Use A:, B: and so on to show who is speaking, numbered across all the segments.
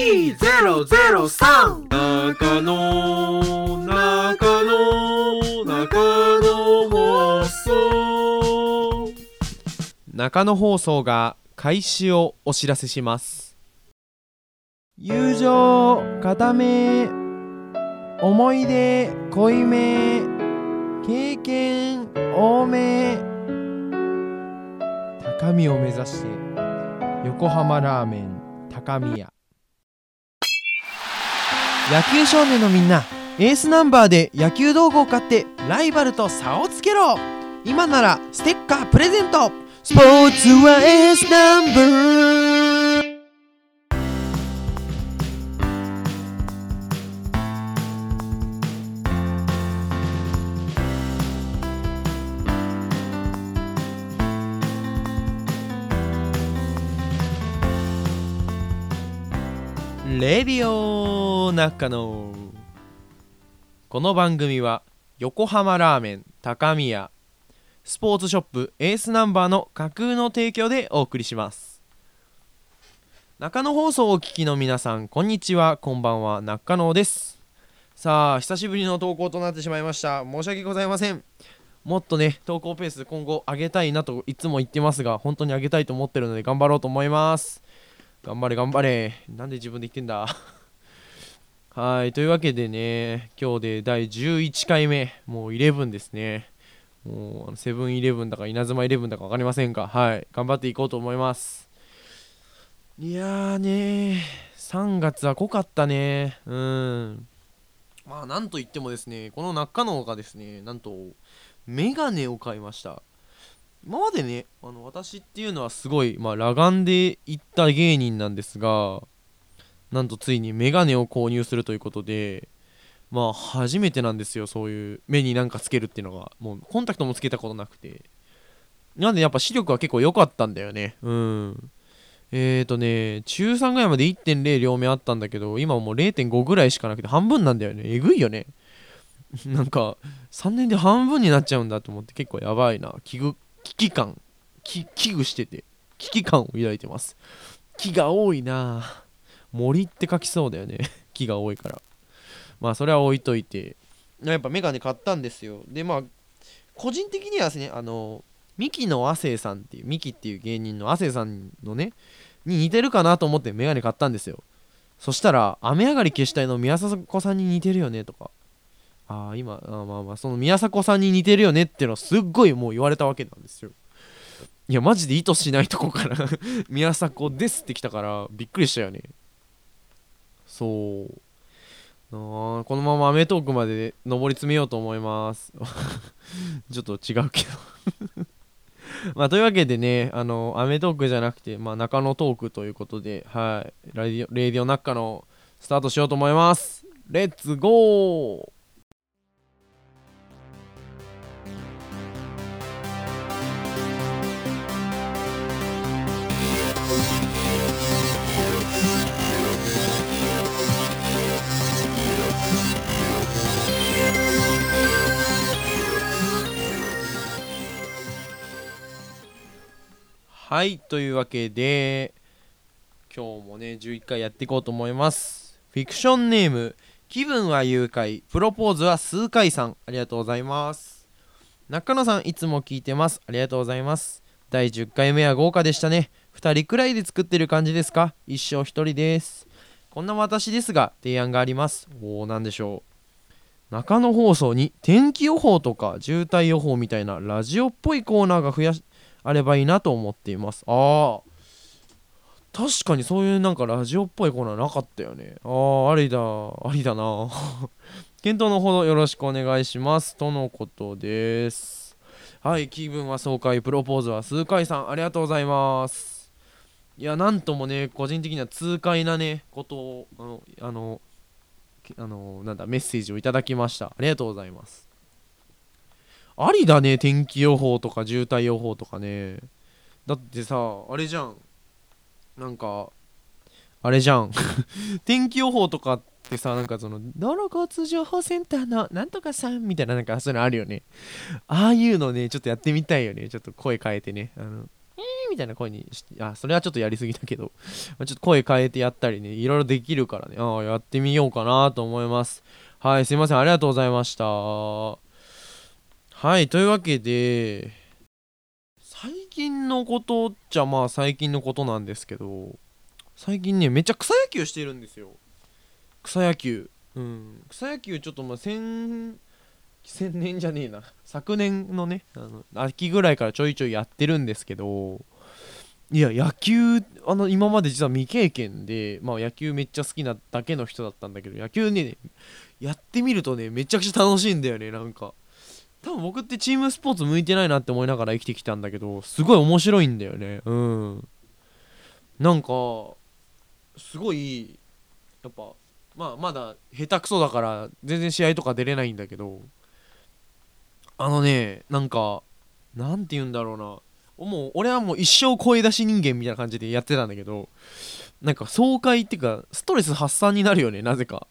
A: 2003中野中野中野放送。
B: 中野放送が開始をお知らせします。友情固め思い出濃いめ経験多め。高みを目指して横浜ラーメン高宮。野球少年のみんなエースナンバーで野球道具を買ってライバルと差をつけろ。今ならステッカープレゼント。スポーツはエースナンバー。レディオ中野この番組は横浜ラーメン高宮スポーツショップエースナンバーの架空の提供でお送りします。中野放送をお聞きの皆さんこんにちは。こんばんは中野です。さあ久しぶりの投稿となってしまいました。申し訳ございません。もっとね投稿ペース今後上げたいなといつも言ってますが本当に上げたいと思ってるので頑張ろうと思います。頑張れ頑張れ。なんで自分で言ってんだ？はいというわけでね今日で第11回目。もう11ですね。もうセブンイレブンだか稲妻イレブンだか分かりませんがはい頑張っていこうと思います。いやーね3月は濃かったね。うん。まあなんといってもですねこの中野がですね。なんとメガネを買いました。今までねあの私っていうのはすごい、まあ、裸眼で行った芸人なんですがなんとついにメガネを購入するということでまあ初めてなんですよそういう目になんかつけるっていうのが。もうコンタクトもつけたことなくて。なんでやっぱ視力は結構良かったんだよね。うん。えーとね中3ぐらいまで1.0両目あったんだけど今もう0.5ぐらいしかなくて半分なんだよね。えぐいよね。なんか3年で半分になっちゃうんだと思って結構やばいな。危惧危機感危惧してて危機感を抱いてます。木が多いな。森って書きそうだよね。木が多いから。まあそれは置いといて。やっぱメガネ買ったんですよ。でまあ個人的にはですねあのミキの亜生さんっていうミキっていう芸人の亜生さんのねに似てるかなと思ってメガネ買ったんですよ。そしたら雨上がり消したいの宮迫さんに似てるよねとか。ああ今あまあまあその宮迫さんに似てるよねっていうのをすっごいもう言われたわけなんですよ。いやマジで意図しないとこから 宮迫ですってきたからびっくりしたよね。そう。あこのままアメトークまで上り詰めようと思います。ちょっと違うけど。まあというわけでねあのアメトークじゃなくて、まあ、中野トークということではい。レディオレディオナッカのスタートしようと思います。レッツゴー!はいというわけで今日もね11回やっていこうと思います。フィクションネーム気分は誘拐。プロポーズは数回さん。ありがとうございます。中野さんいつも聞いてます。ありがとうございます。第10回目は豪華でしたね。2人くらいで作ってる感じですか？一生1人です。こんな私ですが提案があります。おお何でしょう。中野放送に天気予報とか渋滞予報みたいなラジオっぽいコーナーが増やしあればいいなと思っています。ああ確かにそういうなんかラジオっぽいコーナーなかったよね。ああありだありだな。検討のほどよろしくお願いします。とのことです。はい気分は爽快プロポーズは数回さんありがとうございます。いやなんともね個人的には痛快なねことをあのあのあのなんだメッセージをいただきました。ありがとうございます。ありだね天気予報とか渋滞予報とかね。だってさあれじゃん。なんかあれじゃん。天気予報とかってさなんかその道路交通情報センターのなんとかさんみたいななんかそういうのあるよね。ああいうのねちょっとやってみたいよね。ちょっと声変えてね。あのえーみたいな声にあそれはちょっとやりすぎだけど。ちょっと声変えてやったりね。いろいろできるからね。ああやってみようかなと思います。はいすいません。ありがとうございました。はいというわけで最近のことっちゃまあ最近のことなんですけど最近ねめっちゃ草野球してるんですよ。草野球。うん。草野球ちょっとまあ先先年じゃねえな。昨年のねあの秋ぐらいからちょいちょいやってるんですけどいや野球あの今まで実は未経験で、まあ、野球めっちゃ好きなだけの人だったんだけど野球ねやってみるとねめちゃくちゃ楽しいんだよねなんか。多分僕ってチームスポーツ向いてないなって思いながら生きてきたんだけどすごい面白いんだよね。うん。なんかすごいやっぱまあまだ下手くそだから全然試合とか出れないんだけどあのねなんかなんて言うんだろうな。もう俺はもう一生声出し人間みたいな感じでやってたんだけどなんか爽快っていうかストレス発散になるよねなぜか。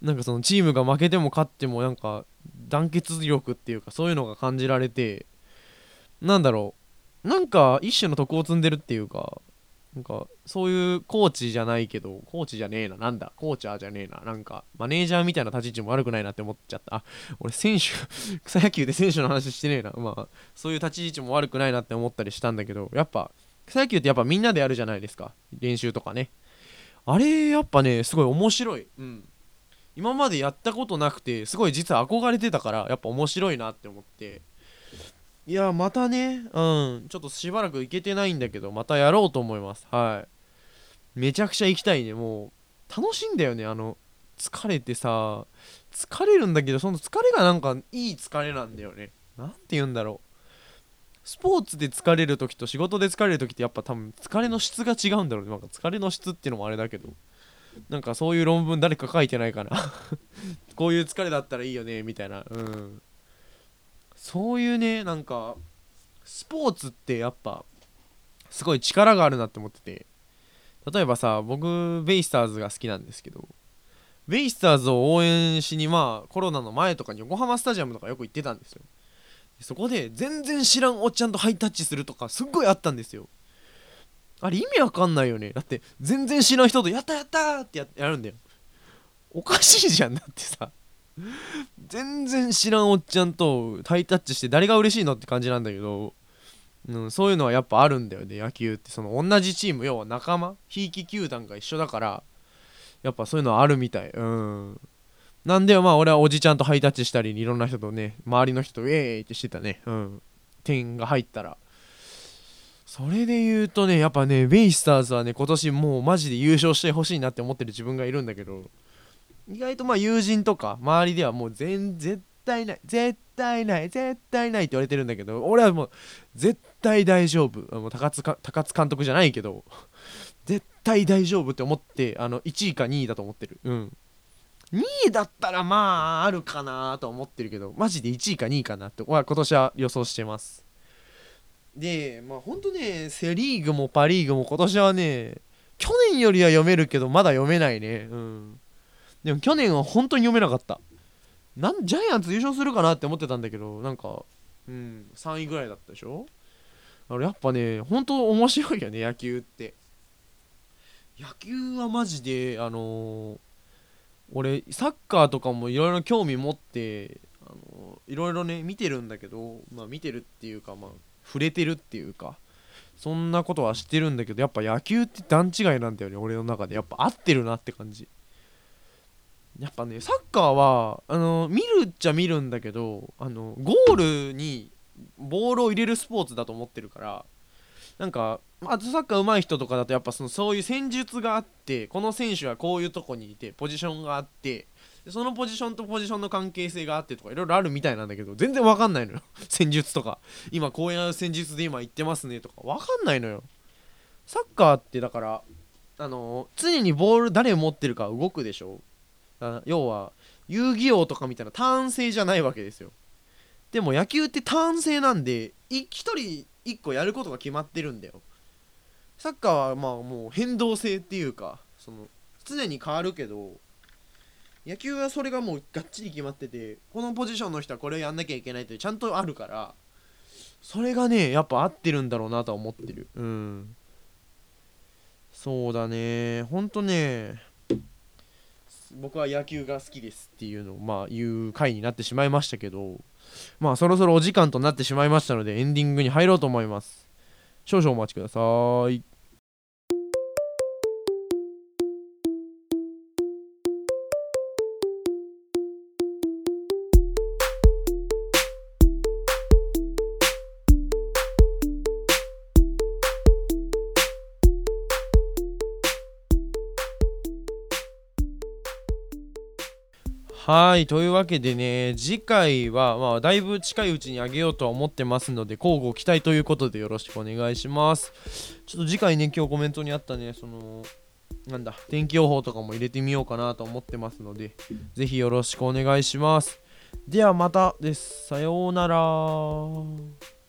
B: なんかそのチームが負けても勝ってもなんか団結力っていうかそういうのが感じられてなんだろう。なんか一種の徳を積んでるっていうかなんかそういうコーチじゃないけどコーチじゃねえななんだコーチャーじゃねえななんかマネージャーみたいな立ち位置も悪くないなって思っちゃった。あ俺選手 草野球で選手の話してねえな。まあそういう立ち位置も悪くないなって思ったりしたんだけどやっぱ草野球ってやっぱみんなでやるじゃないですか。練習とかね。あれやっぱねすごい面白い。うん。今までやったことなくてすごい実は憧れてたからやっぱ面白いなって思って。いやまたねうんちょっとしばらく行けてないんだけどまたやろうと思います。はい。めちゃくちゃ行きたいね。もう楽しいんだよねあの疲れてさ。疲れるんだけどその疲れがなんかいい疲れなんだよね。なんて言うんだろう。スポーツで疲れる時と仕事で疲れる時ってやっぱ多分疲れの質が違うんだろうね。なんか疲れの質っていうのもあれだけど。なんかそういう論文誰か書いてないかな。こういう疲れだったらいいよねみたいな。うん。そういうねなんかスポーツってやっぱすごい力があるなって思ってて。例えばさ僕ベイスターズが好きなんですけど。ベイスターズを応援しにまあコロナの前とかに横浜スタジアムとかよく行ってたんですよ。そこで全然知らんおっちゃんとハイタッチするとかすっごいあったんですよ。あれ意味わかんないよね。だって全然知らん人と「やったやった!」ってややるんだよ。おかしいじゃんだってさ。全然知らんおっちゃんとハイタッチして誰が嬉しいのって感じなんだけど、うん、そういうのはやっぱあるんだよね野球って。その同じチーム要は仲間ひいき球団が一緒だからやっぱそういうのはあるみたい。うん。なんでまあ俺はおじちゃんとハイタッチしたりいろんな人とね周りの人とウェーイってしてたね。うん。点が入ったら。それで言うとねやっぱねベイスターズはね今年もうマジで優勝してほしいなって思ってる自分がいるんだけど意外とまあ友人とか周りではもう全絶対ない絶対ない絶対ないって言われてるんだけど俺はもう絶対大丈夫。もう高津高津監督じゃないけど絶対大丈夫って思ってあの1位か2位だと思ってる。うん。2位だったらまああるかなと思ってるけどマジで1位か2位かなって今年は予想してます。でまあほんとねセ・リーグもパ・リーグも今年はね去年よりは読めるけどまだ読めないね。うん。でも去年は本当に読めなかった。なんジャイアンツ優勝するかなって思ってたんだけどなんかうん3位ぐらいだったでしょ。あれやっぱね本当面白いよね野球って。野球はマジであのー、俺サッカーとかもいろいろ興味持ってあのいろいろね見てるんだけどまあ見てるっていうかまあ触れてるっていうかそんなことは知ってるんだけどやっぱ野球って段違いなんだよね俺の中で。やっぱ合ってるなって感じ。やっぱねサッカーはあの見るっちゃ見るんだけどあのゴールにボールを入れるスポーツだと思ってるからなんかあサッカー上手い人とかだとやっぱそのそういう戦術があってこの選手はこういうとこにいてポジションがあってそのポジションとポジションの関係性があってとかいろいろあるみたいなんだけど全然わかんないのよ。戦術とか。今こういう戦術で今言ってますねとか。わかんないのよ。サッカーってだからあの常にボール誰持ってるか動くでしょ。要は遊戯王とかみたいな単性じゃないわけですよ。でも野球って単性なんで1人1個やることが決まってるんだよ。サッカーはまあもう変動性っていうかその常に変わるけど野球はそれがもうがっちり決まっててこのポジションの人はこれをやんなきゃいけないってちゃんとあるからそれがねやっぱ合ってるんだろうなとは思ってる。うん。そうだね。ほんとね僕は野球が好きですっていうのをまあ言う回になってしまいましたけどまあそろそろお時間となってしまいましたのでエンディングに入ろうと思います。少々お待ちください。はいというわけでね次回はまあだいぶ近いうちにあげようとは思ってますので交互期待ということでよろしくお願いします。ちょっと次回ね今日コメントにあったねそのなんだ天気予報とかも入れてみようかなと思ってますのでぜひよろしくお願いします。ではまたです。さようなら。